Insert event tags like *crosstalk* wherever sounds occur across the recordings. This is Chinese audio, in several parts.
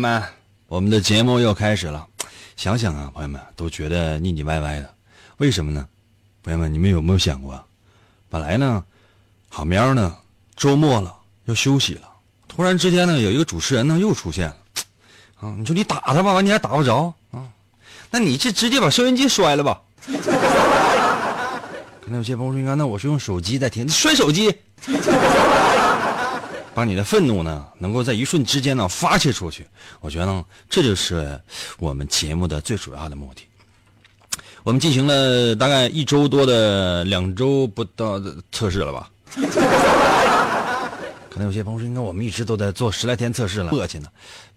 友们，我们的节目又开始了。想想啊，朋友们都觉得腻腻歪歪的，为什么呢？朋友们，你们有没有想过？本来呢，好喵呢，周末了要休息了，突然之间呢，有一个主持人呢又出现了，啊，你说你打他吧，完你还打不着啊，那你这直接把收音机摔了吧。*laughs* 可能有些朋友说，那我是用手机在听，你摔手机，把你的愤怒呢，能够在一瞬之间呢发泄出去。我觉得呢，这就是我们节目的最主要的目的。我们进行了大概一周多的两周不到的测试了吧？*laughs* 可能有些朋友说，应该我们一直都在做十来天测试了，恶心呢。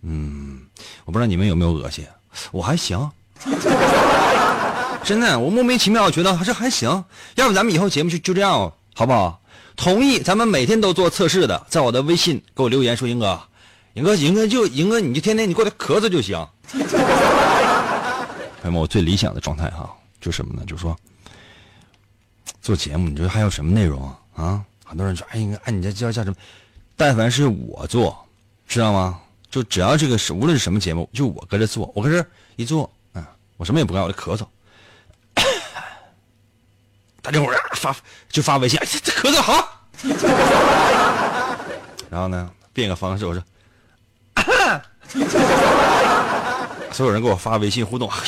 嗯，我不知道你们有没有恶心，我还行。*laughs* 真的，我莫名其妙觉得还是还行。要不咱们以后节目就就这样，好不好？同意，咱们每天都做测试的，在我的微信给我留言说，英哥，英哥，英哥就英哥，你就天天你过来咳嗽就行。朋友们，我最理想的状态哈，就什么呢？就说，做节目，你说还有什么内容啊？啊，很多人说，哎，应该按你这叫叫什么？但凡是我做，知道吗？就只要这个是无论是什么节目，就我搁这做，我搁这一做，啊，我什么也不干，我就咳嗽。大家伙儿发就发微信，哎，这咳嗽好。*laughs* 然后呢，变个方式，我说。*coughs* 所有人给我发微信互动，哎呀，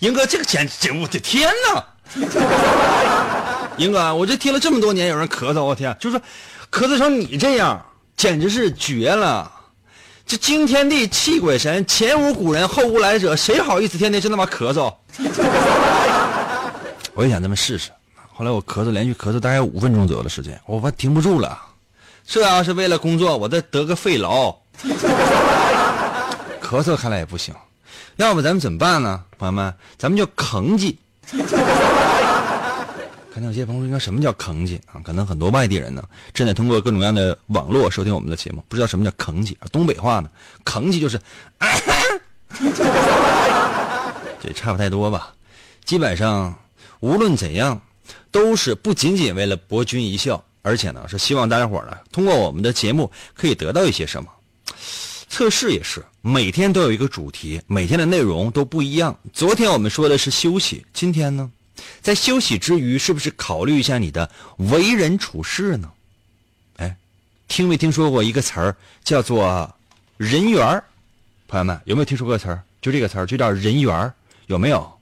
英哥这个简直，我的天哪！*laughs* 英哥，我这听了这么多年，有人咳嗽，我天，就是说，咳嗽成你这样，简直是绝了！这惊天地泣鬼神，前无古人后无来者，谁好意思天天就那么咳嗽？*laughs* 我也想这么试试，后来我咳嗽，连续咳嗽大概五分钟左右的时间，我怕停不住了。这要是为了工作，我再得个肺痨。*laughs* 咳嗽看来也不行。要不咱们怎么办呢，朋友们？咱们就吭叽。*laughs* 可能有些朋友，应该什么叫吭叽啊？可能很多外地人呢，正在通过各种各样的网络收听我们的节目，不知道什么叫吭叽啊？东北话呢，吭叽就是，*laughs* 这差不太多吧？基本上无论怎样，都是不仅仅为了博君一笑，而且呢，是希望大家伙呢，通过我们的节目可以得到一些什么。测试也是每天都有一个主题，每天的内容都不一样。昨天我们说的是休息，今天呢，在休息之余，是不是考虑一下你的为人处事呢？哎，听没听说过一个词儿叫做“人缘儿”？朋友们有没有听说过词儿？就这个词儿就叫“人缘儿”，有没有？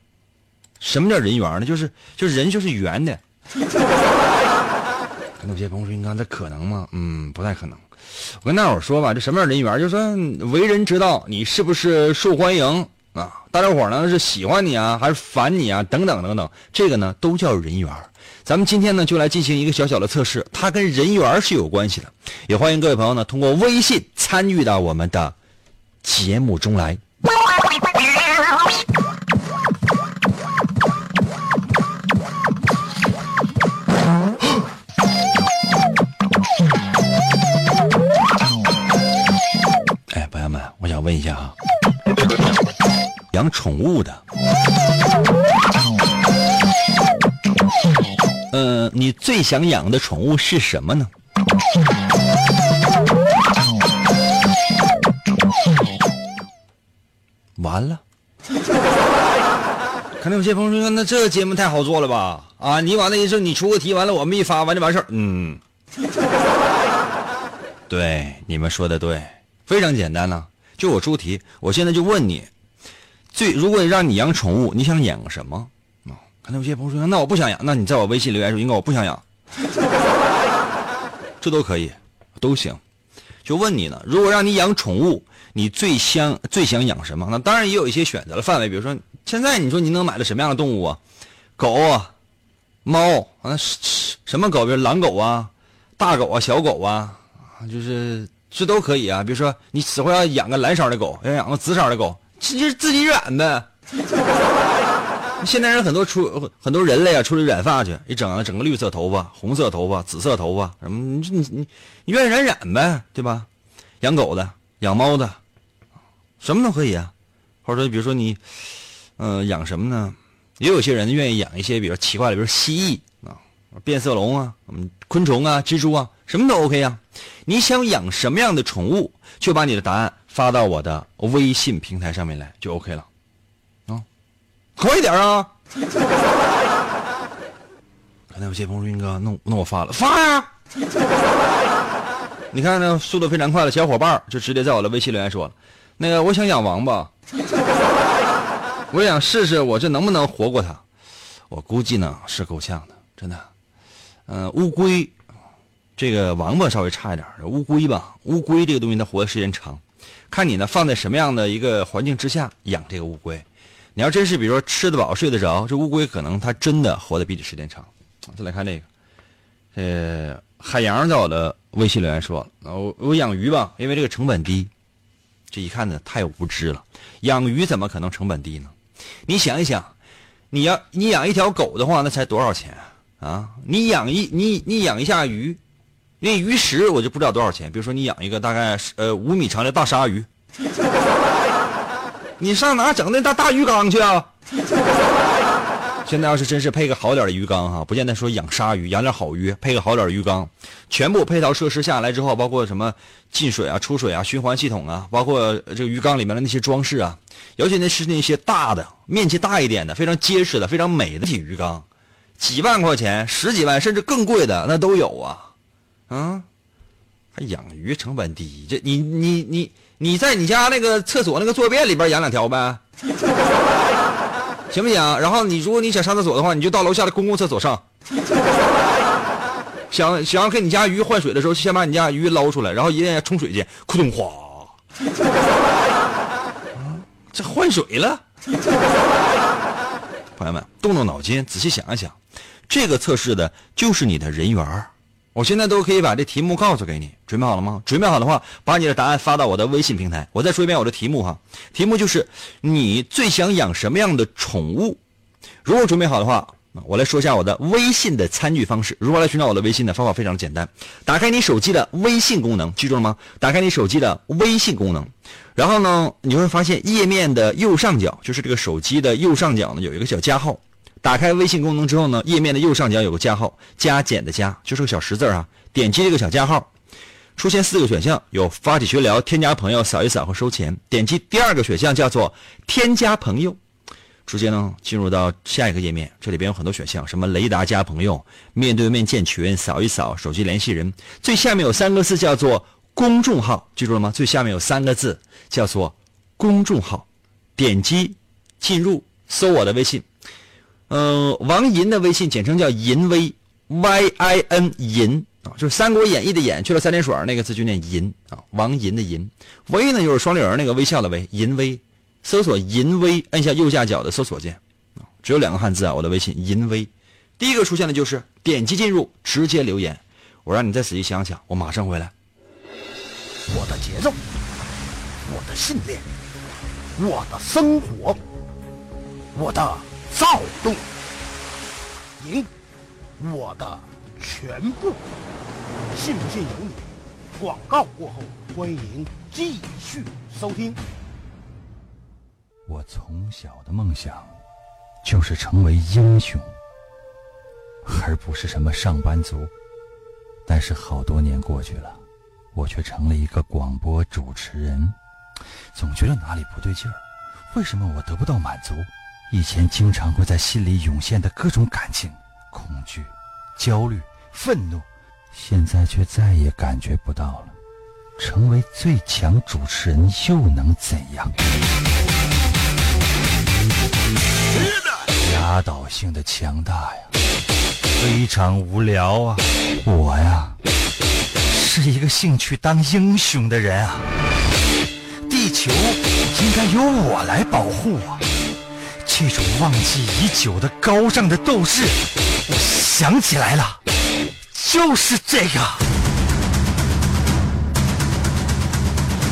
什么叫人缘呢？就是就是人就是圆的。*laughs* 有些朋友说：“你看这可能吗？”嗯，不太可能。我跟大伙说吧，这什么叫人缘？就是说为人之道你是不是受欢迎啊？大家伙呢是喜欢你啊，还是烦你啊？等等等等，这个呢都叫人缘。咱们今天呢就来进行一个小小的测试，它跟人缘是有关系的。也欢迎各位朋友呢通过微信参与到我们的节目中来。养宠物的，呃，你最想养的宠物是什么呢？完了，*laughs* 可能有些朋友说，那这节目太好做了吧？啊，你完了一说你出个题，完了我们一发完就完事儿。嗯，对，你们说的对，非常简单呢、就我出题，我现在就问你，最如果让你养宠物，你想养个什么？啊，可能有些朋友说，那我不想养，那你在我微信留言说，应该我不想养，*laughs* 这都可以，都行。就问你呢，如果让你养宠物，你最想最想养什么？那当然也有一些选择的范围，比如说现在你说你能买到什么样的动物啊？狗啊，猫啊，什么狗？比如狼狗啊，大狗啊，小狗，啊就是这都可以啊。比如说你死活要养个蓝色的狗，要养个紫色的狗，这就是自己染呗。现代人很多出很多人类啊，出去染发去，一整啊整个绿色头发、红色头发、紫色头发，什么你你你愿意染染呗，对吧？养狗的、养猫的，什么都可以啊。或者说，比如说你，嗯、养什么呢？也有些人愿意养一些比较奇怪的，比如蜥蜴啊、变色龙啊、嗯昆虫啊、蜘蛛啊，什么都 OK 啊。你想养什么样的宠物，就把你的答案发到我的微信平台上面来，就 OK 了。啊快一点啊！可能有些朋友说：“云哥，那那我发了，发呀、你看那，速度非常快的小伙伴就直接在我的微信留言说了：“那个，我想养王八，我想试试我这能不能活过它。我估计呢是够呛的，真的。嗯、乌龟，这个王八稍微差一点，乌龟吧，乌龟这个东西它活的时间长，看你呢放在什么样的一个环境之下养这个乌龟。你要真是比如说吃得饱睡得着，这乌龟可能它真的活得比你时间长。再来看这个，呃，海洋在我的微信留言说，我我养鱼吧，因为这个成本低。这一看呢，太无知了。养鱼怎么可能成本低呢？你想一想，你要你养一条狗的话，那才多少钱啊？啊，你养一你你养一下鱼，那鱼食我就不知道多少钱。比如说你养一个大概呃五米长的大鲨鱼，你上哪整那大大鱼缸去啊？*laughs* 现在要是真是配个好点的鱼缸哈，不见得说养鲨鱼，养点好鱼，配个好点的鱼缸，全部配套设施下来之后，包括什么进水啊、出水啊、循环系统啊，包括这个鱼缸里面的那些装饰啊，尤其那是那些大的、面积大一点的、非常结实的、非常美的体鱼缸，几万块钱、十几万甚至更贵的那都有啊，啊，还养鱼成本低，这你你你你在你家那个厕所那个坐便里边养两条呗。*laughs* 行不行？然后你如果你想上厕所的话，你就到楼下的公共厕所上。*laughs* 想想要给你家鱼换水的时候，先把你家鱼捞出来，然后一定要冲水去，咕咚哗，*laughs* 这换水了。朋友们，动动脑筋，仔细想一想，这个测试的就是你的人缘儿我现在都可以把这题目告诉给你，准备好了吗？准备好的话，把你的答案发到我的微信平台。我再说一遍我的题目哈，题目就是你最想养什么样的宠物？如果准备好的话，我来说一下我的微信的参与方式。如何来寻找我的微信呢？方法非常简单，打开你手机的微信功能，记住了吗？打开你手机的微信功能，然后呢，你会发现页面的右上角，就是这个手机的右上角呢，有一个小加号。打开微信功能之后呢，页面的右上角有个加号，加减的加，就是个小十字啊。点击这个小加号，出现四个选项，有发起群聊、添加朋友、扫一扫和收钱。点击第二个选项叫做添加朋友，直接呢进入到下一个页面，这里边有很多选项，什么雷达加朋友、面对面建群、扫一扫、手机联系人。最下面有三个字叫做公众号，记住了吗？最下面有三个字叫做公众号，点击进入，搜我的微信。呃，王银的微信简称叫银威，Y I N 银啊，就是《三国演义》的演去了三点水那个字就念银啊，王银的银，威呢就是双立人那个微笑的微，银威，搜索银威，按下右下角的搜索键啊，只有两个汉字啊，我的微信银威，第一个出现的就是点击进入，直接留言，我让你再仔细想想，我马上回来。我的节奏，我的信念，我的生活，我的躁动，赢，我的全部。信不信由你。广告过后，欢迎继续收听。我从小的梦想就是成为英雄，而不是什么上班族。但是好多年过去了，我却成了一个广播主持人，总觉得哪里不对劲儿。为什么我得不到满足？以前经常会在心里涌现的各种感情，恐惧、焦虑、愤怒，现在却再也感觉不到了。成为最强主持人又能怎样？压倒性的强大呀，非常无聊啊！我呀，是一个兴趣当英雄的人啊！地球应该由我来保护啊！这种忘记已久的高尚的斗志，我想起来了，就是这个。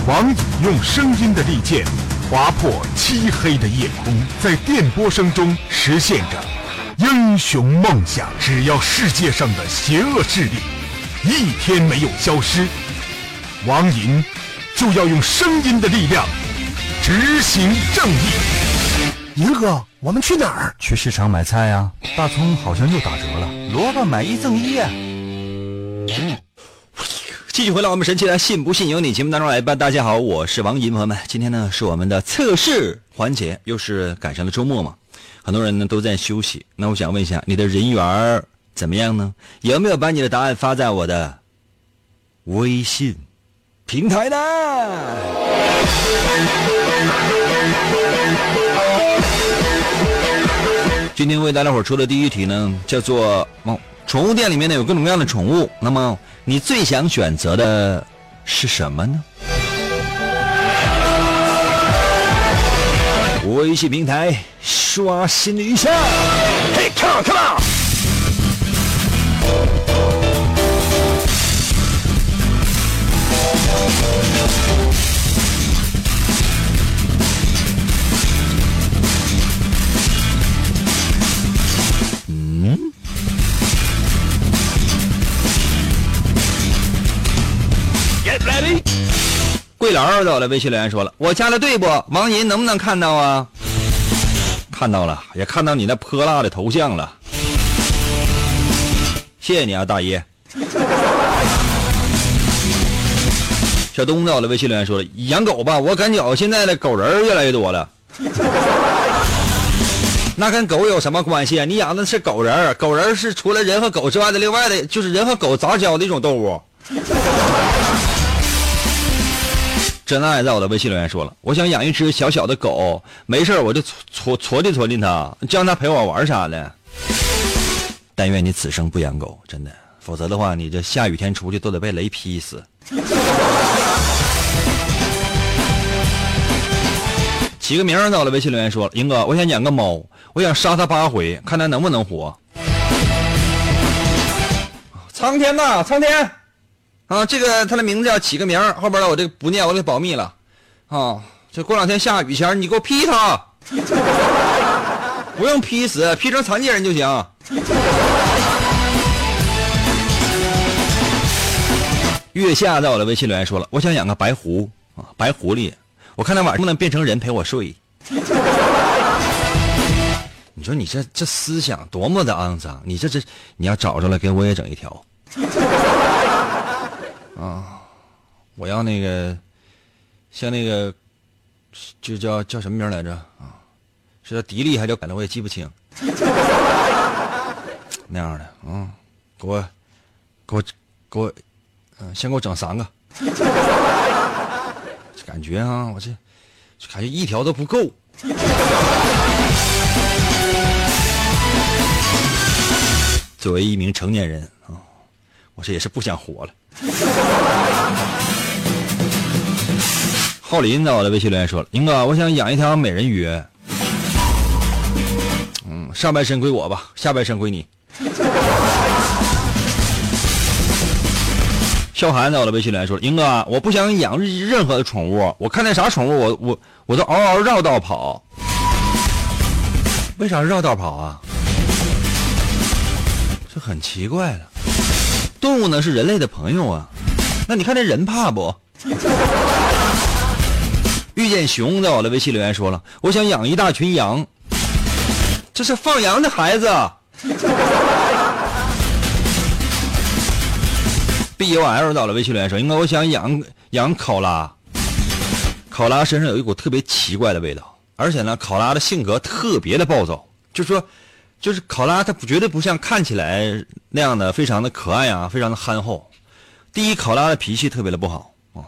王颖用声音的利剑划破漆黑的夜空，在电波声中实现着英雄梦想。只要世界上的邪恶势力一天没有消失，王银就要用声音的力量执行正义。银哥，我们去哪儿？去市场买菜呀！大葱好像又打折了，萝卜买一赠一呀！继续回到我们神奇的“信不信由你”节目当中来吧。大家好，我是王银，朋友们，今天呢是我们的测试环节，又是赶上了周末嘛，很多人呢都在休息。那我想问一下，你的人缘怎么样呢？有没有把你的答案发在我的微信平台呢？今天为大家伙出的第一题呢，叫做哦，宠物店里面呢有各种各样的宠物，那么。你最想选择的是什么呢？微信平台刷新一下，嘿，come come on。桂老到了，微信留言说了：“我加了对不？王银能不能看到啊？看到了，也看到你那泼辣的头像了。谢谢你啊，大爷。”小东到了，微信留言说了：“养狗吧，我感觉现在的狗人越来越多了。那跟狗有什么关系啊？你养的是狗人，狗人是除了人和狗之外的另外的，就是人和狗杂交的一种动物。”真爱在我的微信留言说了，我想养一只小小的狗，没事我就搓搓搓搓它，就让它陪我玩啥的。但愿你此生不养狗，真的，否则的话，你这下雨天出去都得被雷劈死。起个名儿在我的微信留言说了，英哥，我想养个猫，我想杀它八回，看它能不能活。苍天呐，苍天！啊，这个他的名字要起个名后边的我这个不念，我得保密了。啊，这过两天下雨前你给我劈他，*laughs* 不用劈死，劈成残疾人就行。月下在我的微信留言说了，我想养个白狐啊，白狐狸，我看他晚上能不能变成人陪我睡。你说你这这思想多么的肮脏，你这这你要找着了，给我也整一条。啊，我要那个，像那个，就叫叫什么名来着啊？是叫迪丽还是叫改的？我也记不清。*laughs* 那样的，嗯，给我，给我，给我，嗯，先给我整三个。感觉啊，我这，感觉一条都不够。作为一名成年人啊，我这也是不想活了。浩林在我的微信留言说了：“英哥，我想养一条美人鱼。嗯，上半身归我吧，下半身归你。”笑涵在我的微信留言说：“英哥，我不想养任何的宠物，我看见啥宠物，我我我都嗷嗷绕道跑。为啥绕道跑啊？这很奇怪的。”动物呢是人类的朋友啊，那你看这人怕不？*laughs* 遇见熊在我的微信留言说了，我想养一大群羊，这是放羊的孩子。*laughs* B U L 到了微信留言说，应该我想养养考拉，考拉身上有一股特别奇怪的味道，而且呢，考拉的性格特别的暴躁，就说，就是考拉它不绝对不像看起来那样的非常的可爱啊，非常的憨厚。第一，考拉的脾气特别的不好啊，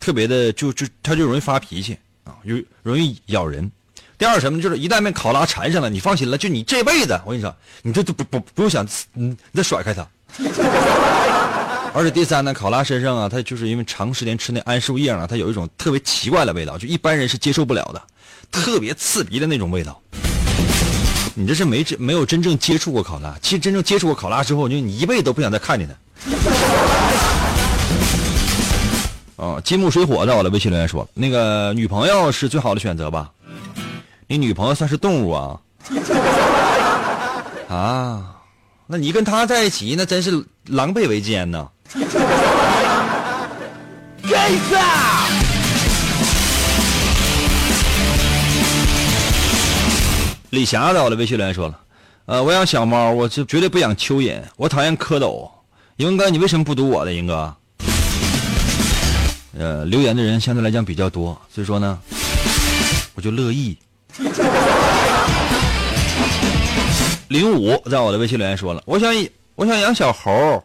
特别的就就它就容易发脾气啊，就容易咬人。第二什么，就是一旦被考拉缠上了，你放心了，就你这辈子，我跟你说，你这都不不不用想，你再甩开它。*laughs* 而且第三呢，考拉身上啊，它就是因为长时间吃那桉树叶啊，它有一种特别奇怪的味道，就一般人是接受不了的，特别刺鼻的那种味道。你这是没真没有真正接触过考拉，其实真正接触过考拉之后，就你一辈子都不想再看见它。哦，金木水火在我的微信留言说，那个女朋友是最好的选择吧？你女朋友算是动物啊？*laughs* 啊，那你跟她在一起，那真是狼狈为奸呢。*laughs* 李霞在我的微信留言说了，呃，我养小猫，我就绝对不养蚯蚓，我讨厌蝌蚪。英哥，你为什么不读我的？英哥，呃，留言的人相对来讲比较多，所以说呢，我就乐意。零五在我的微信留言说了，我想我想养小猴，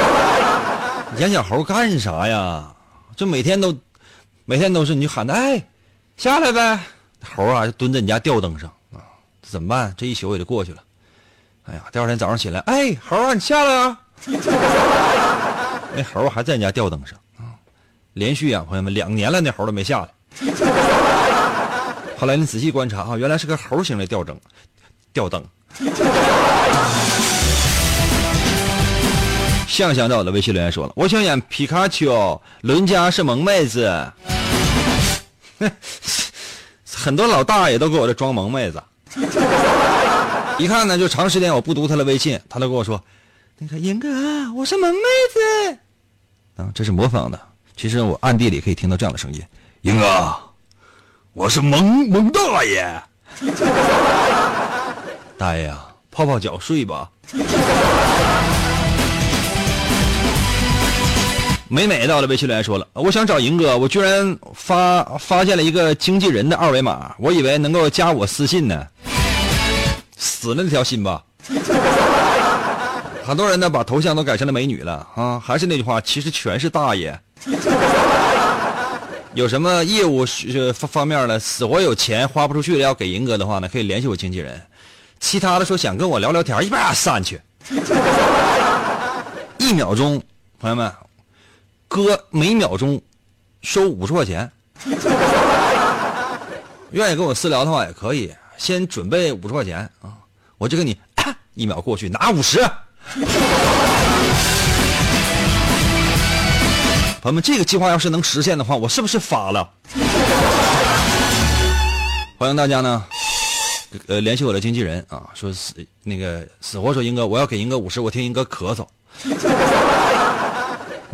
*laughs* 养小猴干啥呀？就每天都每天都是你就喊他哎下来呗，猴啊就蹲在你家吊灯上，怎么办？这一宿也就过去了。哎呀，第二天早上起来，哎猴啊你下来啊，*laughs* 那猴还在你家吊灯上啊，连续啊朋友们两年了，那猴都没下来。*laughs* 后来你仔细观察啊，原来是个猴形的吊灯，吊灯。向向在我的微信留言说了，我想演皮卡丘，伦家是萌妹子。*laughs* 很多老大爷都给我这装萌妹子，*laughs* 一看呢就长时间我不读他的微信，他都跟我说，那个严哥，我是萌妹子。啊，这是模仿的，其实我暗地里可以听到这样的声音，英哥，我是萌萌大爷。*laughs* 大爷啊，泡泡脚睡吧。美美到了微信留言说了，我想找银哥，我居然发发现了一个经纪人的二维码，我以为能够加我私信呢，死了那条心吧。很多人呢把头像都改成了美女了啊，还是那句话，其实全是大爷。有什么业务方方面的死活有钱花不出去的要给银哥的话呢，可以联系我经纪人。其他的说想跟我聊聊天，一边散去。一秒钟，朋友们，哥每秒钟收五十块钱。*laughs* 愿意跟我私聊的话也可以，先准备五十块钱啊，我就给你一秒过去拿五十。朋友们，这个计划要是能实现的话，我是不是发了？欢迎大家呢。呃，联系我的经纪人啊，说死那个死活说英哥，我要给英哥五十，我听英哥咳嗽，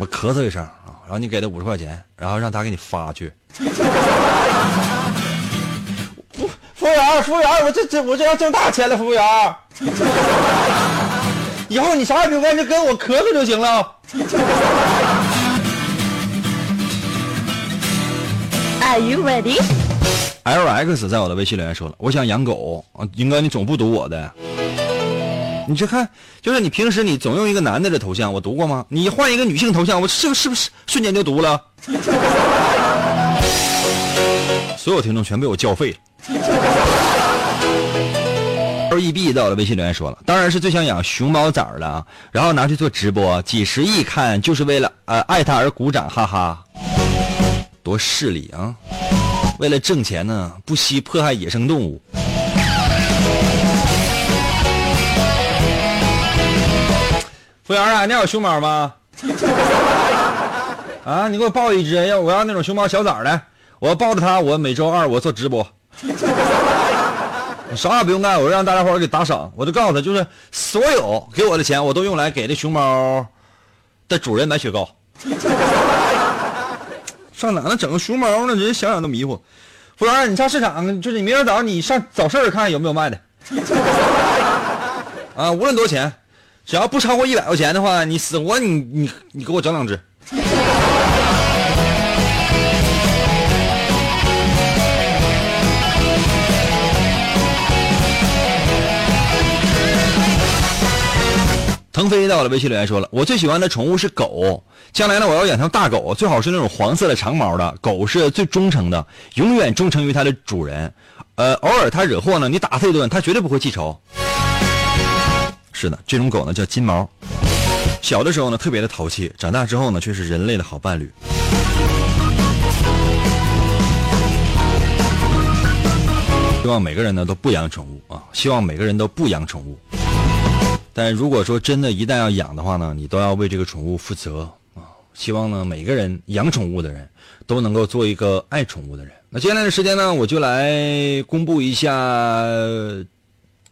我咳嗽一声啊，然后你给他五十块钱，然后让他给你发去。*laughs* 服服务员，服务员，我这这我这要挣大钱了，服务员。以后你啥也别问，就跟我咳嗽就行了。Are you ready? L X 在我的微信留言说了，我想养狗啊，英哥你总不读我的，你去看，就是你平时你总用一个男的的头像，我读过吗？你换一个女性头像，我是是不是瞬间就读了？*laughs* 所有听众全被我叫废了。L E B 在我的微信留言说了，当然是最想养熊猫崽了，然后拿去做直播，几十亿看就是为了呃爱它而鼓掌，哈哈，多势利啊！为了挣钱呢，不惜迫害野生动物。服务员啊，你有熊猫吗？*laughs* 啊，你给我抱一只，要我要那种熊猫小崽的，我抱着它，我每周二我做直播。*laughs* 啥也不用干，我让大家伙给打赏，我就告诉他，就是所有给我的钱，我都用来给这熊猫的主人买雪糕。上哪能整个熊猫呢？人想想都迷糊。服务员，你上市场，就是你明天早上你上早市看有没有卖的。*laughs* 啊，无论多少钱，只要不超过一百块钱的话，你死活你你你给我整两只。腾飞到了微信留言说了，我最喜欢的宠物是狗，将来呢我要养条大狗，最好是那种黄色的长毛的。狗是最忠诚的，永远忠诚于它的主人。呃，偶尔它惹祸呢，你打它一顿，它绝对不会记仇。是的，这种狗呢叫金毛，小的时候呢特别的淘气，长大之后呢却是人类的好伴侣。希望每个人呢都不养宠物啊！希望每个人都不养宠物。但如果说真的，一旦要养的话呢，你都要为这个宠物负责啊！希望呢，每个人养宠物的人都能够做一个爱宠物的人。那接下来的时间呢，我就来公布一下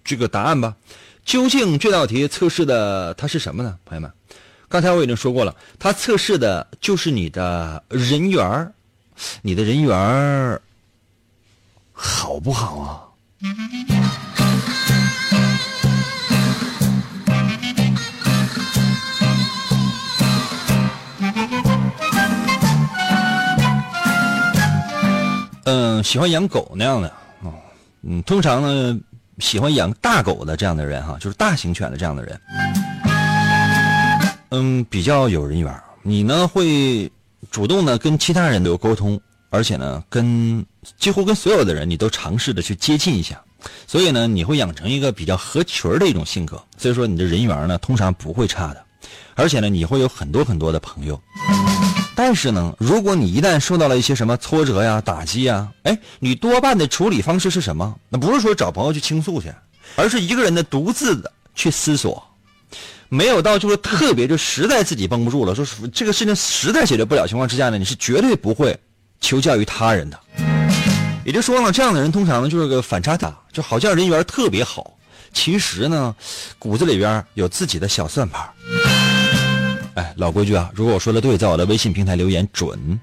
这个答案吧。究竟这道题测试的它是什么呢？朋友们，刚才我已经说过了，它测试的就是你的人缘儿，你的人缘儿好不好啊？嗯，喜欢养狗那样的啊，嗯，通常呢，喜欢养大狗的这样的人哈，就是大型犬的这样的人，嗯，比较有人缘。你呢会主动的跟其他人都有沟通，而且呢，跟几乎跟所有的人你都尝试的去接近一下，所以呢，你会养成一个比较合群的一种性格。所以说，你的人缘呢，通常不会差的，而且呢，你会有很多很多的朋友。但是呢，如果你一旦受到了一些什么挫折呀、打击呀，哎，你多半的处理方式是什么？那不是说找朋友去倾诉去，而是一个人的独自的去思索，没有到就是特别就实在自己绷不住了，说这个事情实在解决不了情况之下呢，你是绝对不会求教于他人的。也就说呢，这样的人通常呢就是个反差大，就好像人缘特别好，其实呢骨子里边有自己的小算盘。哎，老规矩啊！如果我说的对，在我的微信平台留言准。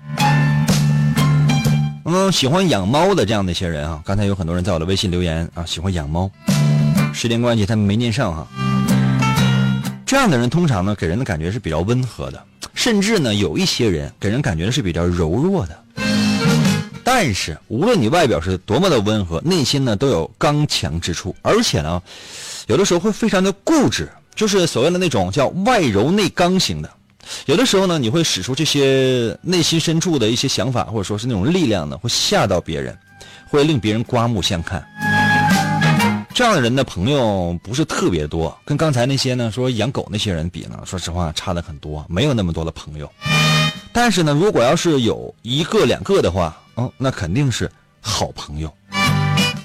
嗯，喜欢养猫的这样的一些人啊，刚才有很多人在我的微信留言啊，喜欢养猫。时间关系，他们没念上哈。这样的人通常呢，给人的感觉是比较温和的，甚至呢，有一些人给人感觉是比较柔弱的。但是，无论你外表是多么的温和，内心呢都有刚强之处，而且呢，有的时候会非常的固执。就是所谓的那种叫外柔内刚型的，有的时候呢，你会使出这些内心深处的一些想法，或者说是那种力量呢，会吓到别人，会令别人刮目相看。这样的人的朋友不是特别多，跟刚才那些呢说养狗那些人比呢，说实话差的很多，没有那么多的朋友。但是呢，如果要是有一个两个的话，嗯，那肯定是好朋友。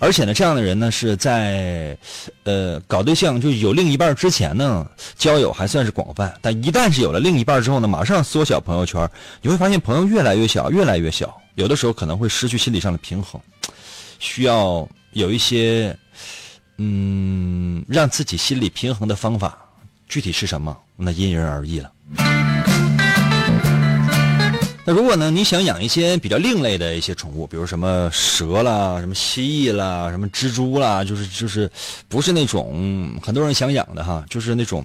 而且呢，这样的人呢是在，呃，搞对象就有另一半之前呢，交友还算是广泛。但一旦是有了另一半之后呢，马上缩小朋友圈，你会发现朋友越来越小，越来越小。有的时候可能会失去心理上的平衡，需要有一些，嗯，让自己心理平衡的方法。具体是什么，那因人而异了。那如果呢？你想养一些比较另类的一些宠物，比如什么蛇啦、什么蜥蜴啦、什么蜘蛛啦，就是就是，不是那种很多人想养的哈，就是那种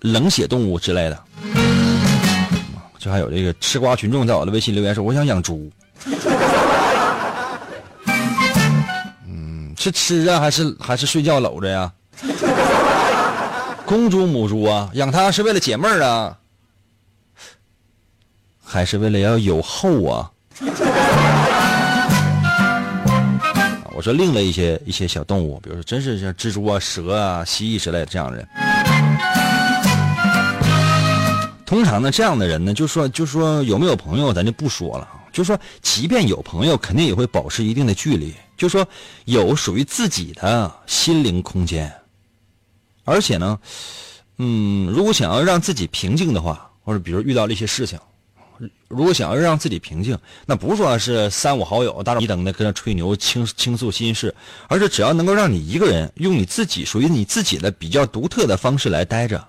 冷血动物之类的。这还有这个吃瓜群众在我的微信留言说：“我想养猪。*laughs* ”嗯，是吃啊，还是还是睡觉搂着呀？公猪母猪啊，养它是为了解闷儿啊。还是为了要有后啊！*laughs* 我说另类一些一些小动物，比如说真是像蜘蛛啊、蛇啊、蜥蜴之类的这样的人。通常呢，这样的人呢，就说就说有没有朋友，咱就不说了。就说即便有朋友，肯定也会保持一定的距离。就说有属于自己的心灵空间。而且呢，嗯，如果想要让自己平静的话，或者比如遇到了一些事情。如果想要让自己平静，那不是说是三五好友大一等的跟那吹牛倾倾诉心事，而是只要能够让你一个人用你自己属于你自己的比较独特的方式来待着，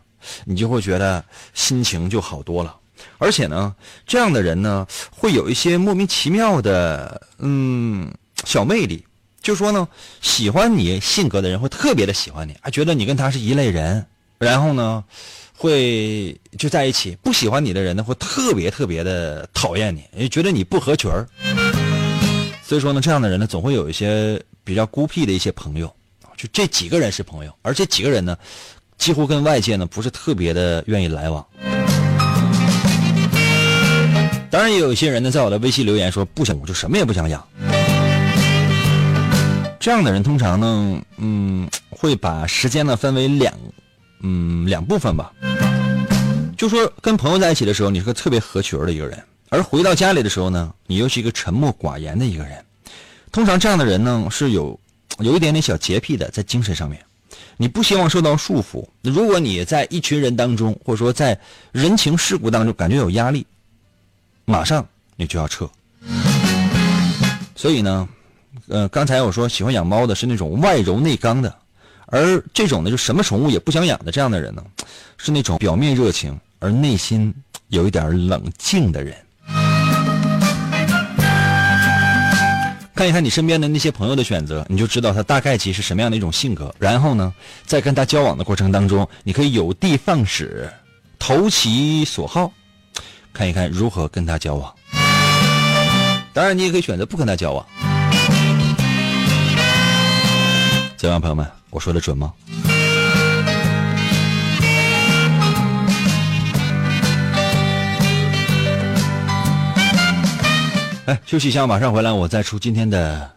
你就会觉得心情就好多了。而且呢，这样的人呢，会有一些莫名其妙的嗯小魅力，就说呢，喜欢你性格的人会特别的喜欢你，还觉得你跟他是一类人，然后呢。会就在一起，不喜欢你的人呢，会特别特别的讨厌你，也觉得你不合群儿。所以说呢，这样的人呢，总会有一些比较孤僻的一些朋友，就这几个人是朋友，而这几个人呢，几乎跟外界呢不是特别的愿意来往。当然，也有一些人呢在我的微信留言说不想，我就什么也不想养。这样的人通常呢，嗯，会把时间呢分为两，嗯，两部分吧。就说跟朋友在一起的时候，你是个特别合群的一个人，而回到家里的时候呢，你又是一个沉默寡言的一个人。通常这样的人呢是有有一点点小洁癖的，在精神上面，你不希望受到束缚。如果你在一群人当中，或者说在人情世故当中感觉有压力，马上你就要撤。所以呢，呃，刚才我说喜欢养猫的是那种外柔内刚的，而这种呢就什么宠物也不想养的这样的人呢，是那种表面热情。而内心有一点冷静的人，看一看你身边的那些朋友的选择，你就知道他大概其是什么样的一种性格。然后呢，在跟他交往的过程当中，你可以有的放矢，投其所好，看一看如何跟他交往。当然，你也可以选择不跟他交往。怎么样，朋友们？我说的准吗？哎，休息一下，马上回来，我再出今天的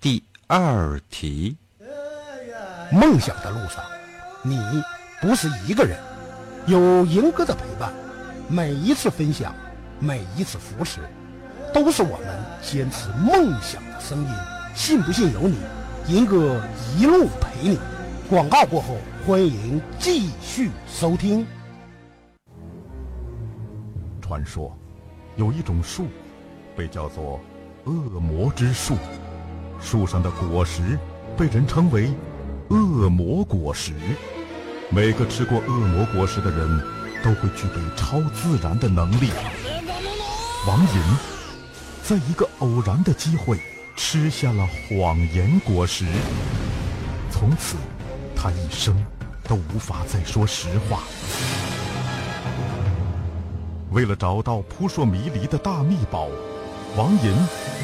第二题。梦想的路上，你不是一个人，有银哥的陪伴，每一次分享，每一次扶持，都是我们坚持梦想的声音。信不信由你，银哥一路陪你。广告过后，欢迎继续收听。传说。有一种树，被叫做恶魔之树，树上的果实被人称为恶魔果实。每个吃过恶魔果实的人都会具备超自然的能力。王银在一个偶然的机会吃下了谎言果实，从此他一生都无法再说实话。为了找到扑朔迷离的大秘宝，王银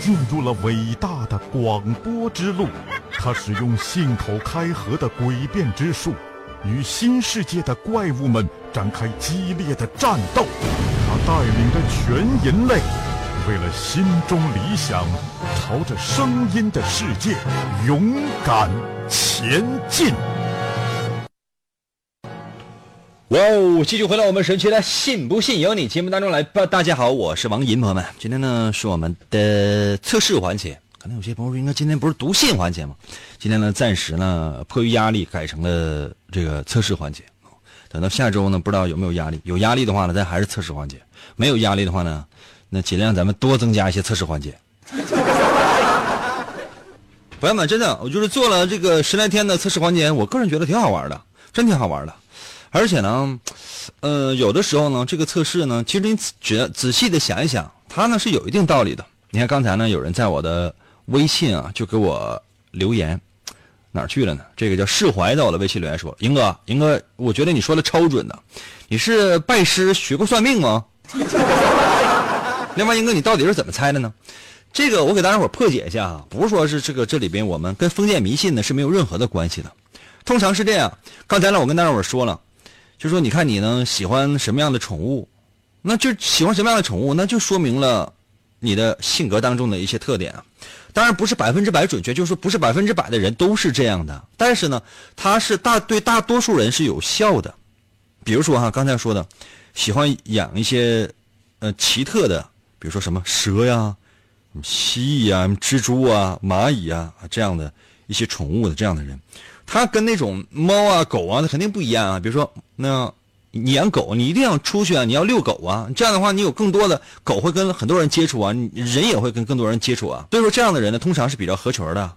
进入了伟大的广播之路。他使用信口开河的诡辩之术，与新世界的怪物们展开激烈的战斗。他带领着全人类，为了心中理想，朝着声音的世界勇敢前进。哇哦！继续回到我们神奇的“信不信由你”节目当中来吧。大家好，我是王银，朋友们，今天呢是我们的测试环节。可能有些朋友说，应该今天不是读信环节吗？今天呢，暂时呢迫于压力改成了这个测试环节。等到下周呢，不知道有没有压力。有压力的话呢，咱还是测试环节；没有压力的话呢，那尽量咱们多增加一些测试环节。朋友们，真的，我就是做了这个十来天的测试环节，我个人觉得挺好玩的，真挺好玩的。而且呢，呃，有的时候呢，这个测试呢，其实你仔仔细的想一想，它呢是有一定道理的。你看刚才呢，有人在我的微信啊，就给我留言，哪儿去了呢？这个叫释怀在我的微信留言说：“英哥，英哥，我觉得你说的超准的，你是拜师学过算命吗？” *laughs* 另外，英哥，你到底是怎么猜的呢？这个我给大家伙破解一下啊，不是说是这个这里边我们跟封建迷信呢是没有任何的关系的。通常是这样，刚才呢我跟大家伙说了。就说你看你呢喜欢什么样的宠物，那就喜欢什么样的宠物，那就说明了你的性格当中的一些特点啊。当然不是百分之百准确，就是说不是百分之百的人都是这样的。但是呢，它是大对大多数人是有效的。比如说哈，刚才说的，喜欢养一些呃奇特的，比如说什么蛇呀、蜥蜴啊、蜘蛛啊、蚂蚁啊这样的一些宠物的这样的人。他跟那种猫啊、狗啊，他肯定不一样啊。比如说，那你养狗，你一定要出去啊，你要遛狗啊。这样的话，你有更多的狗会跟很多人接触啊，人也会跟更多人接触啊。所以说，这样的人呢，通常是比较合群的，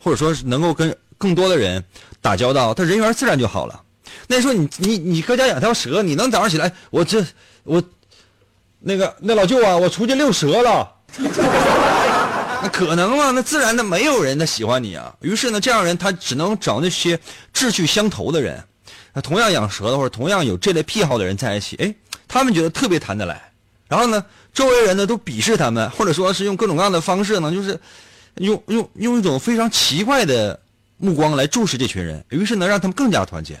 或者说是能够跟更多的人打交道，他人缘自然就好了。那说你你你搁家养条蛇，你能早上起来，我这我那个那老舅啊，我出去遛蛇了。*laughs* 那可能吗？那自然的没有人他喜欢你啊。于是呢，这样人他只能找那些志趣相投的人，那同样养蛇的或者同样有这类癖好的人在一起，哎，他们觉得特别谈得来。然后呢，周围人呢都鄙视他们，或者说是用各种各样的方式呢，就是用用用一种非常奇怪的目光来注视这群人，于是能让他们更加团结。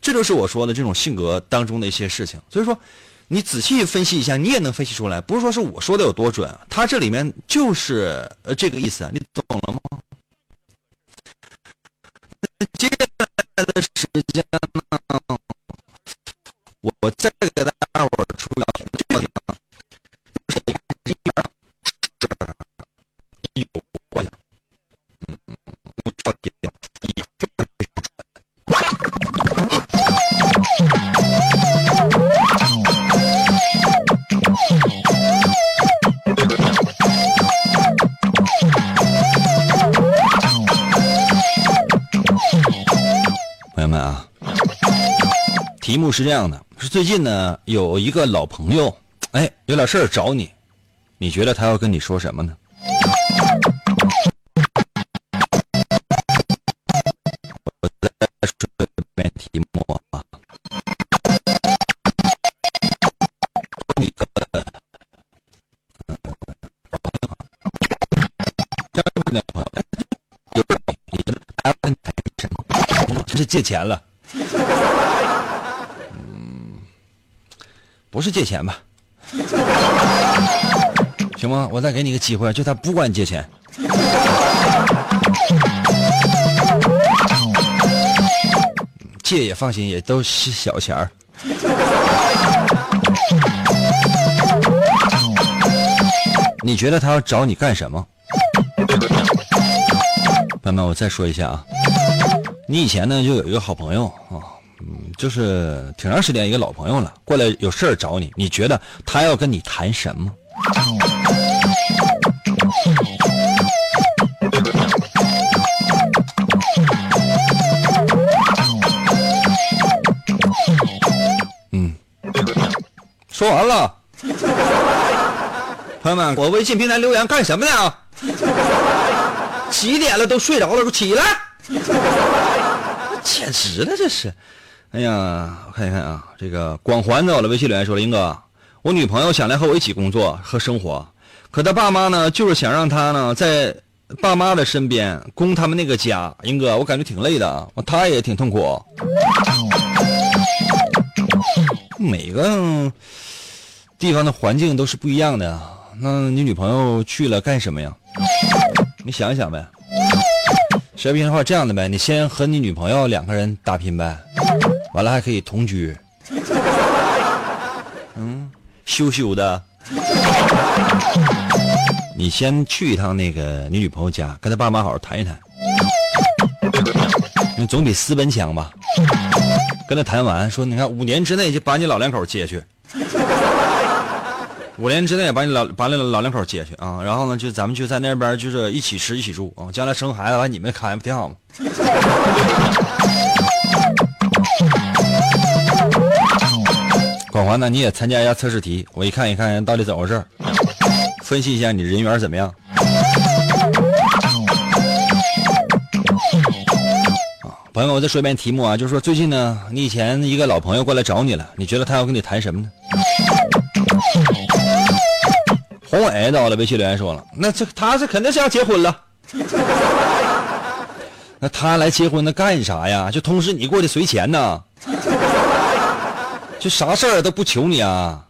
这就是我说的这种性格当中的一些事情。所以说，你仔细分析一下，你也能分析出来。不是说是我说的有多准，他这里面就是呃这个意思，你懂了吗？接下来的时间呢，我再给大家伙出个这个题目是这样的：是最近呢有一个老朋友，哎，有点事儿找你，你觉得他要跟你说什么呢？我再说一遍题目啊。一个交女朋友，有事儿你他要跟你谈什么？这是借钱了。不是借钱吧？*laughs* 行吗？我再给你个机会，就他不管你借钱。借也放心，也都是小钱儿。你觉得他要找你干什么？朋友们，我再说一下啊，你以前呢就有一个好朋友，就是挺长时间一个老朋友了，过来有事儿找你，你觉得他要跟你谈什么？嗯，说完了。朋友们，我微信平台留言干什么呢？几点了？都睡着了，给我起来！*laughs* 简直了，这是！哎呀，我看一看啊，这个光环在我的微信留言说了，英哥，我女朋友想来和我一起工作和生活，可她爸妈呢，就是想让她呢在爸妈的身边供他们那个家。英哥，我感觉挺累的，她也挺痛苦。每个地方的环境都是不一样的，那你女朋友去了干什么呀？你想一想呗。实在不行的话，这样的呗，你先和你女朋友两个人打拼呗，完了还可以同居。*laughs* 嗯，羞羞的。你先去一趟那个你女朋友家，跟她爸妈好好谈一谈，那总比私奔强吧？跟她谈完，说你看五年之内就把你老两口接去，五年之内把你老把你老两口接去啊，然后呢就咱们就在那边就是一起吃一起住啊，将来生孩子完你们看不挺好吗？光环呢你也参加一下测试题，我一看一看到底怎么回事，分析一下你人缘怎么样。朋友，我再说一遍题目啊，就是说最近呢，你以前一个老朋友过来找你了，你觉得他要跟你谈什么呢？宏伟到了微信留言说了，那这他是肯定是要结婚了。*laughs* 那他来结婚，那干啥呀？就通知你过去随钱呢？就啥事儿都不求你啊？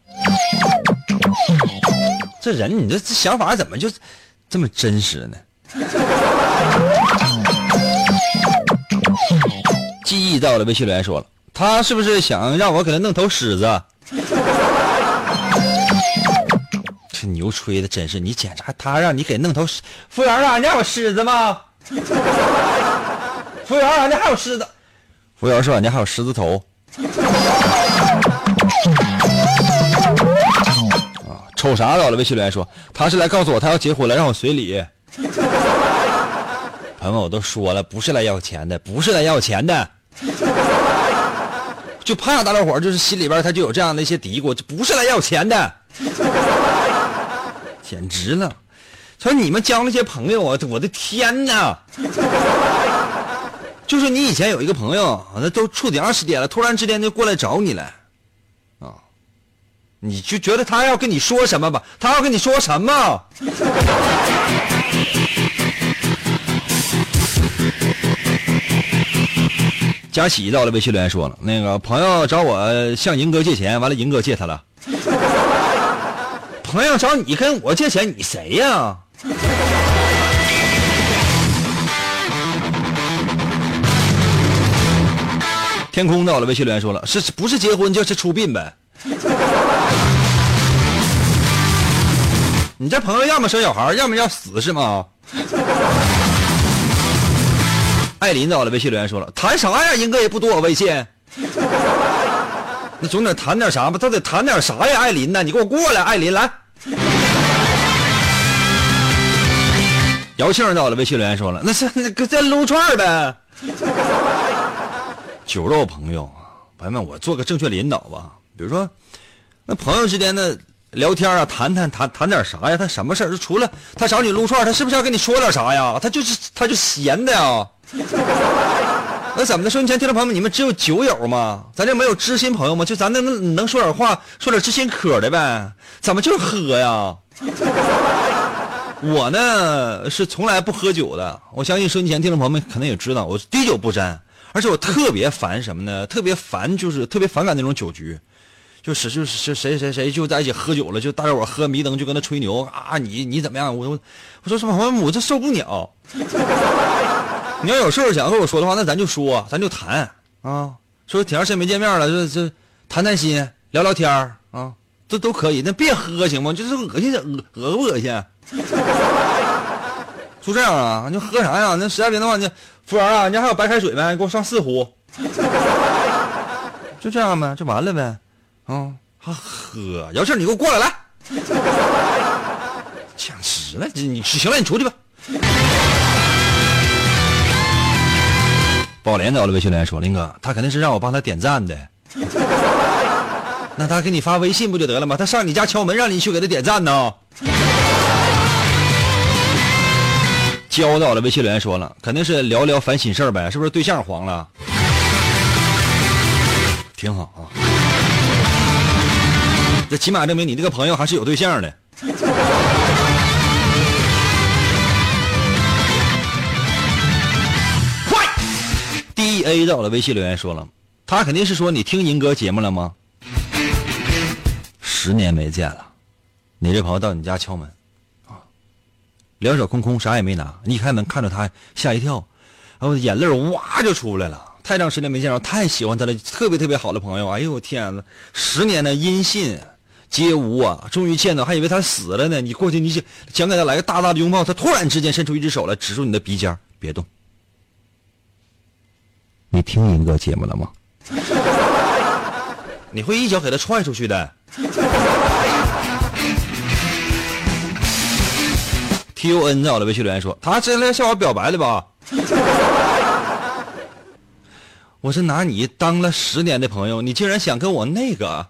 这人，你这这想法怎么就这么真实呢？记忆到了，微信留言说了，他是不是想让我给他弄头狮子？这牛吹的真是，你检查他让你给弄头狮，服务员啊，你还有狮子吗？服务员啊，你还有狮子？服务员说你还有狮子头。瞅啥老了？微信留言说他是来告诉我他要结婚了，让我随礼。*laughs* 朋友们，我都说了，不是来要钱的，不是来要钱的。*laughs* 就怕大家伙就是心里边他就有这样的一些嘀咕，这不是来要钱的，*laughs* 简直了！说你们交那些朋友啊，我的天哪！就是你以前有一个朋友，那都处挺长时间了，突然之间就过来找你了，你就觉得他要跟你说什么吧？他要跟你说什么？*laughs* 佳喜到了微信留言说了，那个朋友找我向银哥借钱，完了银哥借他了。*laughs* 朋友找你跟我借钱，你谁呀？*laughs* 天空到了微信留言说了，是不是结婚就是出殡呗？你这朋友要么生小孩，要么要死是吗？*laughs* 艾琳到了微信留言说了，谈啥呀？英哥也不多我微信。那总得谈点啥吧？他得谈点啥呀？艾琳呢？你给我过来，艾琳来。姚庆到了微信留言说了，那是那个在撸串呗。酒肉朋友，朋友们，我做个正确引导吧。比如说，那朋友之间的聊天啊，谈谈谈谈点啥呀？他什么事儿？就除了他找你撸串，他是不是要跟你说点啥呀？他就是他就闲的呀。*laughs* 那怎么的？说你前听众朋友们，你们只有酒友吗？咱这没有知心朋友吗？就咱能能说点话，说点知心嗑的呗？怎么就是喝呀？*laughs* 我呢是从来不喝酒的。我相信收音前听众朋友们可能也知道，我滴酒不沾。而且我特别烦什么呢？特别烦就是特别反感那种酒局，就是就是谁谁谁就在一起喝酒了，就大家伙喝迷瞪，就跟他吹牛啊！你你怎么样？我我说什么？我这受不了。你要有事儿想和我说的话，那咱就说，咱就谈啊。说挺长时间没见面了，这这谈谈心，聊聊天啊，这都可以。那别喝行吗？就是恶心，恶恶不恶心？就这样啊？你喝啥呀？那实在不行的话，你服务员啊，你还有白开水没？给我上四壶。就这样呗，就完了呗。啊，还喝？姚庆，你给我过来来。*laughs* 抢食了，你行了，你出去吧。宝莲到了微信留言说：“林哥，他肯定是让我帮他点赞的。*laughs* 那他给你发微信不就得了吗？他上你家敲门，让你去给他点赞呢。*laughs* ”交到了微信留言说了，肯定是聊聊烦心事儿呗，是不是对象黄了？挺好啊，这起码证明你这个朋友还是有对象的。*laughs* 快，D A 在我的微信留言说了，他肯定是说你听银哥节目了吗？十年没见了，你这朋友到你家敲门。啊两手空空，啥也没拿。你一开门看着他，吓一跳，然后眼泪哇就出来了。太长时间没见着，太喜欢他了，特别特别好的朋友。哎呦我天哪，十年的音信皆无啊！终于见到，还以为他死了呢。你过去，你想想给他来个大大的拥抱，他突然之间伸出一只手来，指住你的鼻尖，别动。你听银哥节目了吗？你会一脚给他踹出去的。T U N 在我的微信留言说：“他真来向我表白的吧？”我是拿你当了十年的朋友，你竟然想跟我那个？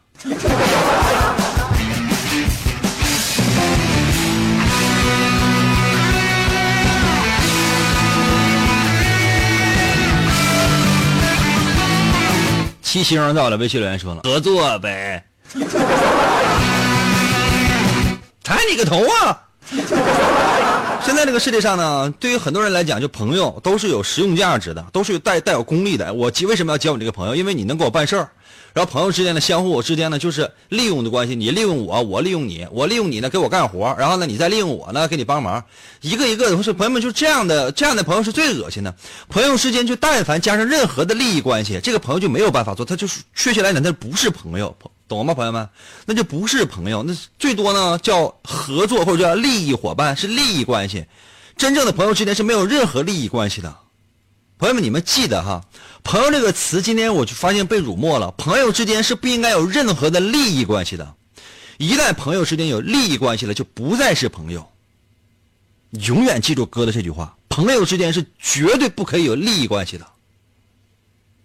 七星在我的微信留言说了：“合作呗。”抬你个头啊！现在这个世界上呢，对于很多人来讲，就朋友都是有实用价值的，都是带带有功利的。我为什么要交你这个朋友？因为你能给我办事儿。然后朋友之间呢，相互之间呢，就是利用的关系。你利用我，我利用你，我利用你呢，给我干活。然后呢，你再利用我呢，给你帮忙。一个一个的，是朋友们就这样的，这样的朋友是最恶心的。朋友之间就但凡加上任何的利益关系，这个朋友就没有办法做，他就是确切来讲，他不是朋友。懂了吗，朋友们？那就不是朋友，那最多呢叫合作或者叫利益伙伴，是利益关系。真正的朋友之间是没有任何利益关系的。朋友们，你们记得哈，朋友这个词，今天我就发现被辱没了。朋友之间是不应该有任何的利益关系的。一旦朋友之间有利益关系了，就不再是朋友。永远记住哥的这句话：朋友之间是绝对不可以有利益关系的。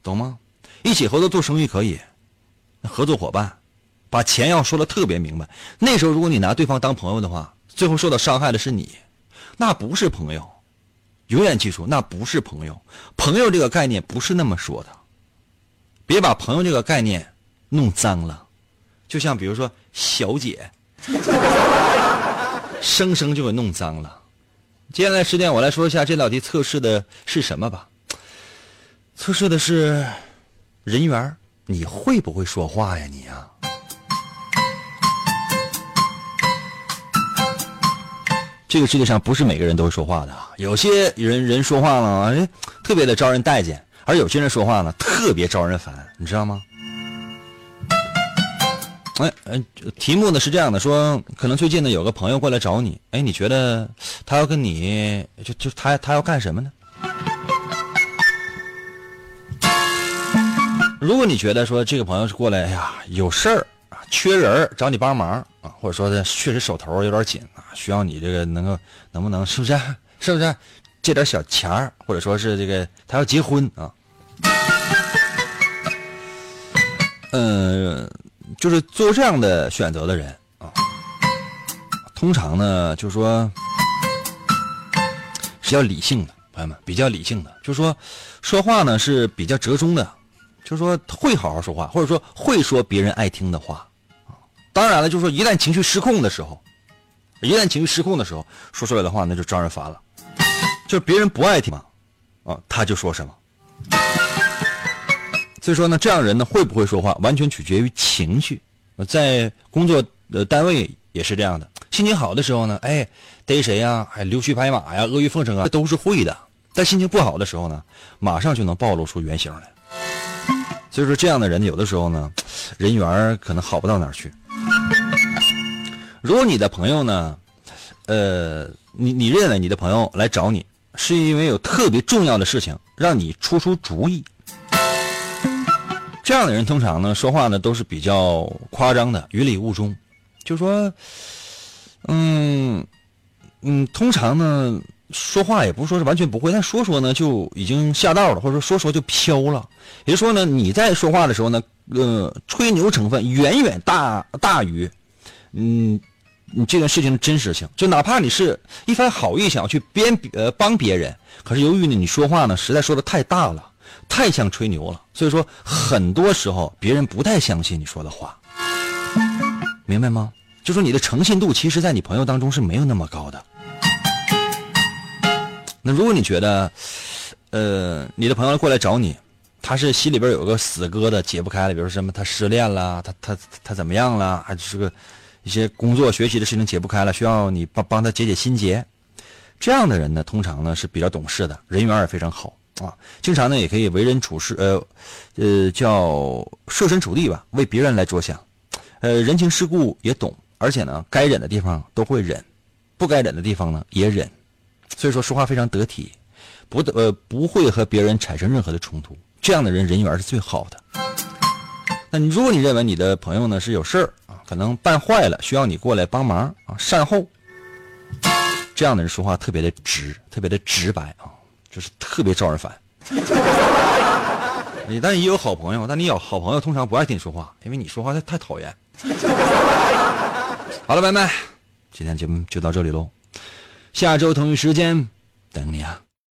懂吗？一起合作做生意可以。合作伙伴，把钱要说的特别明白。那时候，如果你拿对方当朋友的话，最后受到伤害的是你，那不是朋友。永远记住，那不是朋友。朋友这个概念不是那么说的。别把朋友这个概念弄脏了。就像比如说小姐，生生就给弄脏了。接下来时间，我来说一下这道题测试的是什么吧。测试的是人缘，你会不会说话呀？你呀？这个世界上不是每个人都会说话的，有些人人说话呢，哎，特别的招人待见，而有些人说话呢，特别招人烦，你知道吗？哎哎，题目呢是这样的，说可能最近呢有个朋友过来找你，哎，你觉得他要跟你就就他他要干什么呢？如果你觉得说这个朋友是过来，哎呀有事儿，缺人找你帮忙啊，或者说呢确实手头有点紧啊，需要你这个能够能不能是不是是不是借点小钱儿，或者说是这个他要结婚啊，嗯。就是做这样的选择的人啊，通常呢，就是说是要理性的，朋友们比较理性的，就是说说话呢是比较折中的，就是说会好好说话，或者说会说别人爱听的话。当然了，就是说一旦情绪失控的时候，一旦情绪失控的时候，说出来的话那就招人烦了。就是别人不爱听嘛，啊，他就说什么。所以说呢，这样人呢会不会说话，完全取决于情绪。在工作的单位也是这样的，心情好的时候呢，哎，逮谁呀，还溜须拍马呀，阿谀奉承啊，这都是会的。但心情不好的时候呢，马上就能暴露出原形来。所以说，这样的人有的时候呢，人缘可能好不到哪儿去。如果你的朋友呢，呃，你你认为你的朋友来找你，是因为有特别重要的事情让你出出主意。这样的人通常呢，说话呢都是比较夸张的，云里雾中，就说，嗯，嗯，通常呢说话也不是说是完全不会，但说说呢就已经下道了，或者说说说就飘了。也就是说呢，你在说话的时候呢，呃，吹牛成分远远大大于，嗯，你这件事情的真实性。就哪怕你是一番好意想要去编呃帮别人，可是由于呢你说话呢实在说的太大了。太像吹牛了，所以说很多时候别人不太相信你说的话，明白吗？就说你的诚信度，其实在你朋友当中是没有那么高的。那如果你觉得，呃，你的朋友过来找你，他是心里边有个死疙瘩解不开了，比如说什么他失恋了，他他他怎么样了，还是个一些工作学习的事情解不开了，需要你帮帮他解解心结。这样的人呢，通常呢是比较懂事的，人缘也非常好。啊，经常呢也可以为人处事，呃，呃，叫设身处地吧，为别人来着想，呃，人情世故也懂，而且呢，该忍的地方都会忍，不该忍的地方呢也忍，所以说说话非常得体，不得呃不会和别人产生任何的冲突，这样的人人缘是最好的。那你如果你认为你的朋友呢是有事儿，可能办坏了，需要你过来帮忙啊，善后，这样的人说话特别的直，特别的直白啊。就是特别招人烦，*laughs* 你但也有好朋友，但你有好朋友通常不爱听你说话，因为你说话太太讨厌。*laughs* 好了，拜拜，今天节目就到这里喽，下周同一时间等你啊。